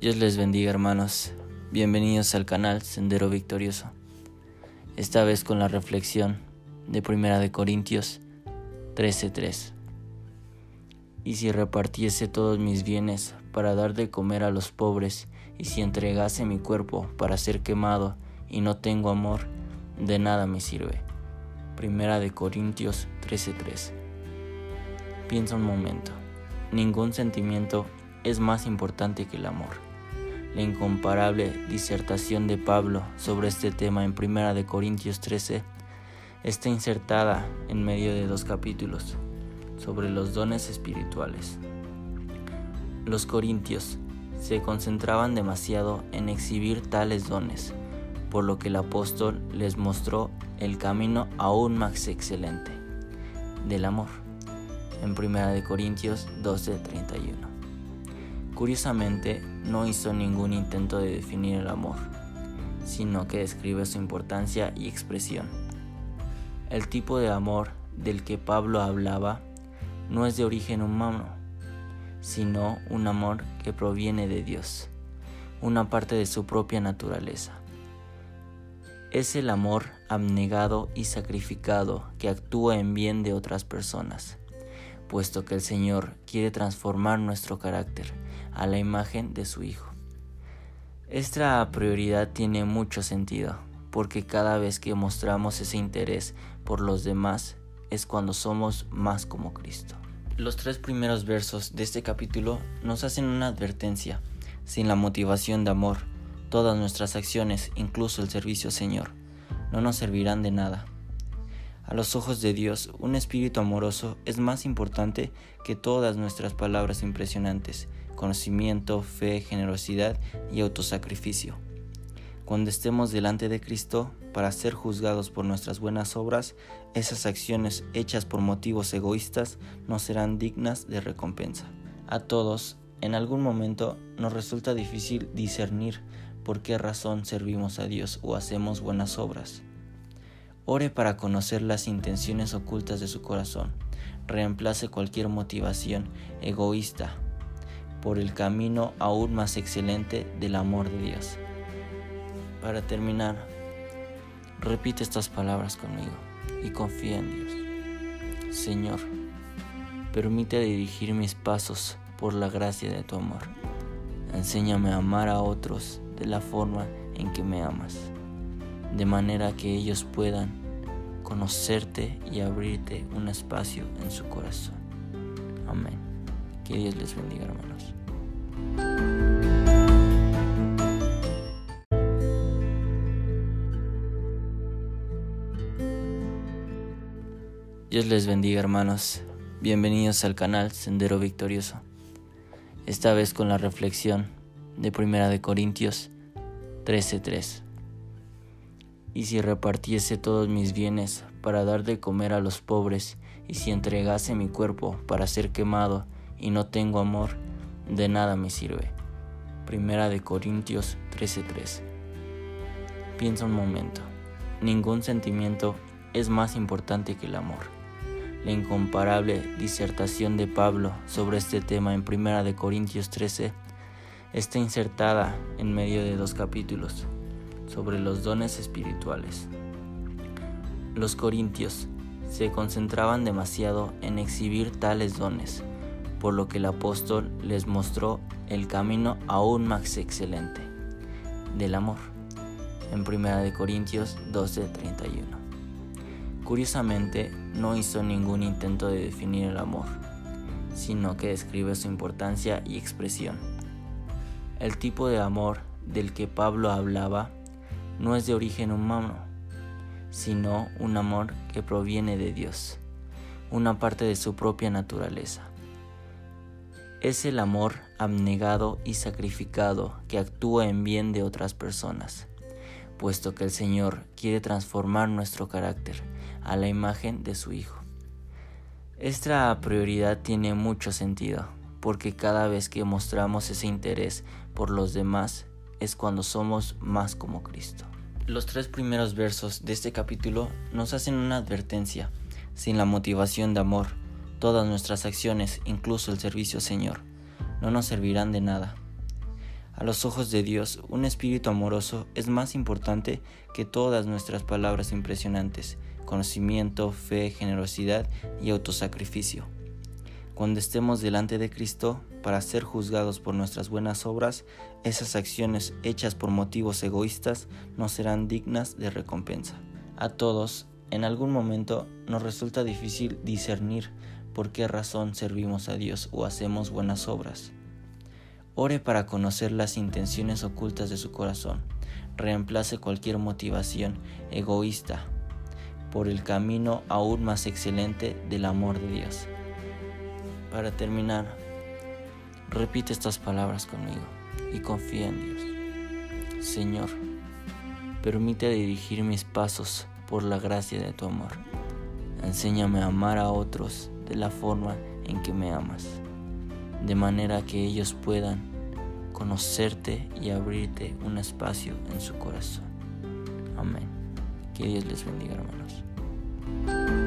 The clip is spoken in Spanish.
Dios les bendiga hermanos, bienvenidos al canal Sendero Victorioso. Esta vez con la reflexión de Primera de Corintios 13:3. Y si repartiese todos mis bienes para dar de comer a los pobres, y si entregase mi cuerpo para ser quemado y no tengo amor, de nada me sirve. Primera de Corintios 13:3. Piensa un momento. Ningún sentimiento es más importante que el amor. La incomparable disertación de Pablo sobre este tema en 1 Corintios 13 está insertada en medio de dos capítulos sobre los dones espirituales. Los corintios se concentraban demasiado en exhibir tales dones, por lo que el apóstol les mostró el camino aún más excelente del amor en 1 Corintios 12:31. Curiosamente, no hizo ningún intento de definir el amor, sino que describe su importancia y expresión. El tipo de amor del que Pablo hablaba no es de origen humano, sino un amor que proviene de Dios, una parte de su propia naturaleza. Es el amor abnegado y sacrificado que actúa en bien de otras personas puesto que el Señor quiere transformar nuestro carácter a la imagen de su Hijo. Esta prioridad tiene mucho sentido, porque cada vez que mostramos ese interés por los demás es cuando somos más como Cristo. Los tres primeros versos de este capítulo nos hacen una advertencia. Sin la motivación de amor, todas nuestras acciones, incluso el servicio al Señor, no nos servirán de nada. A los ojos de Dios, un espíritu amoroso es más importante que todas nuestras palabras impresionantes, conocimiento, fe, generosidad y autosacrificio. Cuando estemos delante de Cristo para ser juzgados por nuestras buenas obras, esas acciones hechas por motivos egoístas no serán dignas de recompensa. A todos, en algún momento, nos resulta difícil discernir por qué razón servimos a Dios o hacemos buenas obras. Ore para conocer las intenciones ocultas de su corazón. Reemplace cualquier motivación egoísta por el camino aún más excelente del amor de Dios. Para terminar, repite estas palabras conmigo y confía en Dios. Señor, permite dirigir mis pasos por la gracia de tu amor. Enséñame a amar a otros de la forma en que me amas de manera que ellos puedan conocerte y abrirte un espacio en su corazón. Amén. Que Dios les bendiga, hermanos. Dios les bendiga, hermanos. Bienvenidos al canal Sendero Victorioso. Esta vez con la reflexión de Primera de Corintios 13:3 y si repartiese todos mis bienes para dar de comer a los pobres, y si entregase mi cuerpo para ser quemado y no tengo amor, de nada me sirve. Primera de Corintios 13:3. Piensa un momento. Ningún sentimiento es más importante que el amor. La incomparable disertación de Pablo sobre este tema en Primera de Corintios 13 está insertada en medio de dos capítulos sobre los dones espirituales. Los corintios se concentraban demasiado en exhibir tales dones, por lo que el apóstol les mostró el camino aún más excelente del amor en 1 Corintios 12:31. Curiosamente, no hizo ningún intento de definir el amor, sino que describe su importancia y expresión. El tipo de amor del que Pablo hablaba no es de origen humano, sino un amor que proviene de Dios, una parte de su propia naturaleza. Es el amor abnegado y sacrificado que actúa en bien de otras personas, puesto que el Señor quiere transformar nuestro carácter a la imagen de su Hijo. Esta prioridad tiene mucho sentido, porque cada vez que mostramos ese interés por los demás, es cuando somos más como Cristo. Los tres primeros versos de este capítulo nos hacen una advertencia. Sin la motivación de amor, todas nuestras acciones, incluso el servicio al Señor, no nos servirán de nada. A los ojos de Dios, un espíritu amoroso es más importante que todas nuestras palabras impresionantes, conocimiento, fe, generosidad y autosacrificio. Cuando estemos delante de Cristo para ser juzgados por nuestras buenas obras, esas acciones hechas por motivos egoístas no serán dignas de recompensa. A todos, en algún momento, nos resulta difícil discernir por qué razón servimos a Dios o hacemos buenas obras. Ore para conocer las intenciones ocultas de su corazón. Reemplace cualquier motivación egoísta por el camino aún más excelente del amor de Dios. Para terminar, repite estas palabras conmigo y confía en Dios. Señor, permite dirigir mis pasos por la gracia de tu amor. Enséñame a amar a otros de la forma en que me amas, de manera que ellos puedan conocerte y abrirte un espacio en su corazón. Amén. Que Dios les bendiga, hermanos.